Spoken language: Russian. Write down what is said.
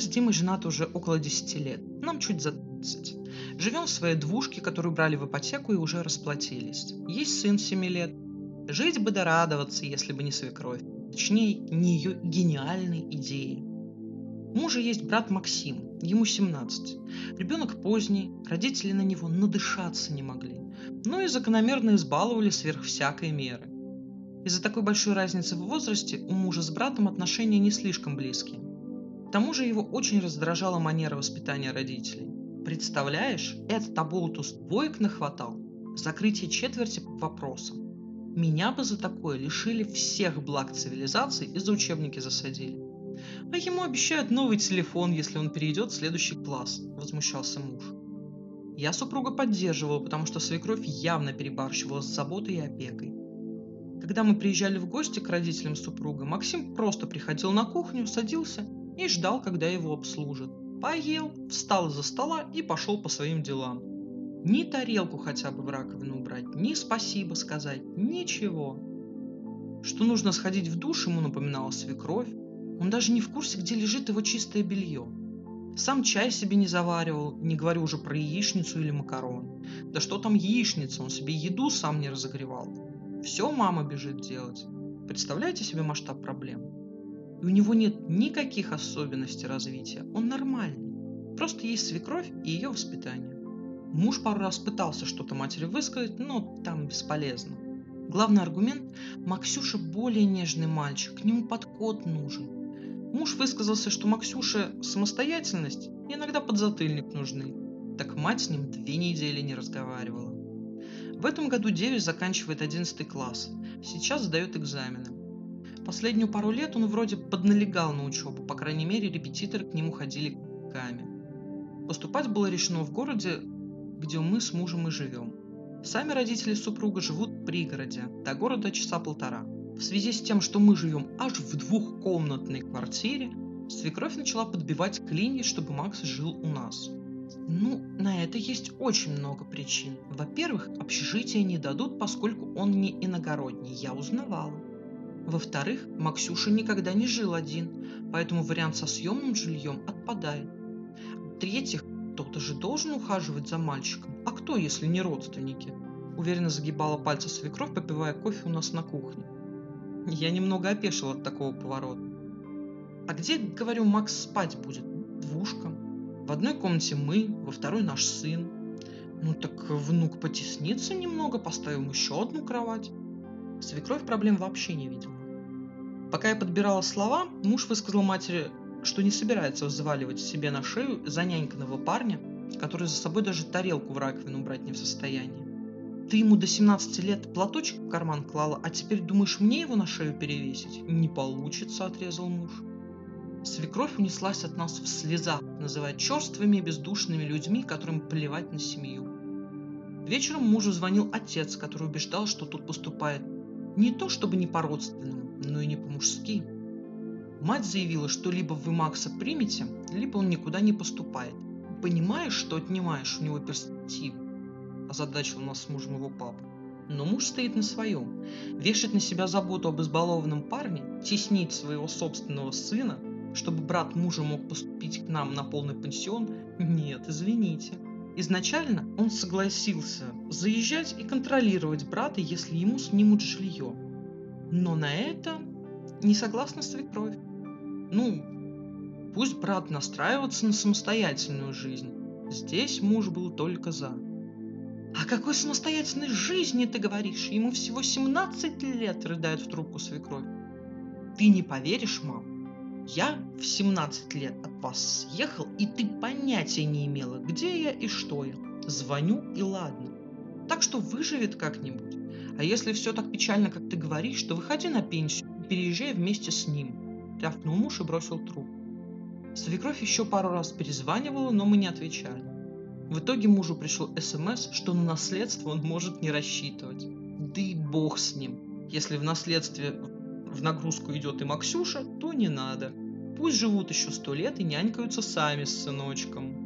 С Димой женаты уже около 10 лет. Нам чуть за 30. Живем в своей двушке, которую брали в ипотеку и уже расплатились. Есть сын 7 лет. Жить бы да радоваться, если бы не свекровь. Точнее, не ее гениальной идеи. У мужа есть брат Максим, ему 17. Ребенок поздний, родители на него надышаться не могли. Ну и закономерно избаловали сверх всякой меры. Из-за такой большой разницы в возрасте у мужа с братом отношения не слишком близкие. К тому же его очень раздражала манера воспитания родителей. Представляешь, этот оболтус двоек нахватал. Закрытие четверти по вопросам. Меня бы за такое лишили всех благ цивилизации и за учебники засадили. А ему обещают новый телефон, если он перейдет в следующий класс, возмущался муж. Я супруга поддерживала, потому что свекровь явно перебарщивала с заботой и опекой. Когда мы приезжали в гости к родителям супруга, Максим просто приходил на кухню, садился и ждал, когда его обслужат. Поел, встал из-за стола и пошел по своим делам. Ни тарелку хотя бы в раковину убрать, ни спасибо сказать, ничего. Что нужно сходить в душ, ему напоминала свекровь. Он даже не в курсе, где лежит его чистое белье. Сам чай себе не заваривал, не говорю уже про яичницу или макарон. Да что там яичница, он себе еду сам не разогревал. Все мама бежит делать. Представляете себе масштаб проблем? И у него нет никаких особенностей развития. Он нормальный. Просто есть свекровь и ее воспитание. Муж пару раз пытался что-то матери высказать, но там бесполезно. Главный аргумент – Максюша более нежный мальчик, к нему подкот нужен. Муж высказался, что Максюше самостоятельность и иногда подзатыльник нужны. Так мать с ним две недели не разговаривала. В этом году Девис заканчивает 11 класс. Сейчас сдает экзамены. Последнюю пару лет он вроде подналегал на учебу, по крайней мере, репетиторы к нему ходили ками. Поступать было решено в городе, где мы с мужем и живем. Сами родители супруга живут в пригороде, до города часа полтора. В связи с тем, что мы живем аж в двухкомнатной квартире, свекровь начала подбивать клинья, чтобы Макс жил у нас. Ну, на это есть очень много причин. Во-первых, общежитие не дадут, поскольку он не иногородний, я узнавала. Во-вторых, Максюша никогда не жил один, поэтому вариант со съемным жильем отпадает. В-третьих, кто-то же должен ухаживать за мальчиком. А кто, если не родственники? Уверенно загибала пальцы свекровь, попивая кофе у нас на кухне. Я немного опешил от такого поворота. А где, говорю, Макс спать будет? Двушка. В одной комнате мы, во второй наш сын. Ну так внук потеснится немного, поставим еще одну кровать. Свекровь проблем вообще не видела. Пока я подбирала слова, муж высказал матери, что не собирается взваливать себе на шею заняньканного парня, который за собой даже тарелку в раковину брать не в состоянии. Ты ему до 17 лет платочек в карман клала, а теперь думаешь мне его на шею перевесить? Не получится, отрезал муж. Свекровь унеслась от нас в слезах, называя черствыми и бездушными людьми, которым плевать на семью. Вечером мужу звонил отец, который убеждал, что тут поступает не то чтобы не по-родственному, но и не по-мужски. Мать заявила, что либо вы Макса примете, либо он никуда не поступает. Понимаешь, что отнимаешь у него перспективу? озадачил нас с мужем его папа. Но муж стоит на своем. Вешать на себя заботу об избалованном парне, теснить своего собственного сына, чтобы брат мужа мог поступить к нам на полный пансион, нет, извините. Изначально он согласился заезжать и контролировать брата, если ему снимут жилье. Но на это не согласна свекровь. Ну, пусть брат настраивается на самостоятельную жизнь. Здесь муж был только за. «О какой самостоятельной жизни ты говоришь? Ему всего 17 лет!» – рыдает в трубку свекровь. «Ты не поверишь, мам? Я в 17 лет от вас съехал, и ты понятия не имела, где я и что я. Звоню и ладно. Так что выживет как-нибудь. А если все так печально, как ты говоришь, то выходи на пенсию и переезжай вместе с ним». Рявкнул муж и бросил трубку. Свекровь еще пару раз перезванивала, но мы не отвечали. В итоге мужу пришел СМС, что на наследство он может не рассчитывать. Да и бог с ним. Если в наследстве в нагрузку идет и Максюша, то не надо. Пусть живут еще сто лет и нянькаются сами с сыночком.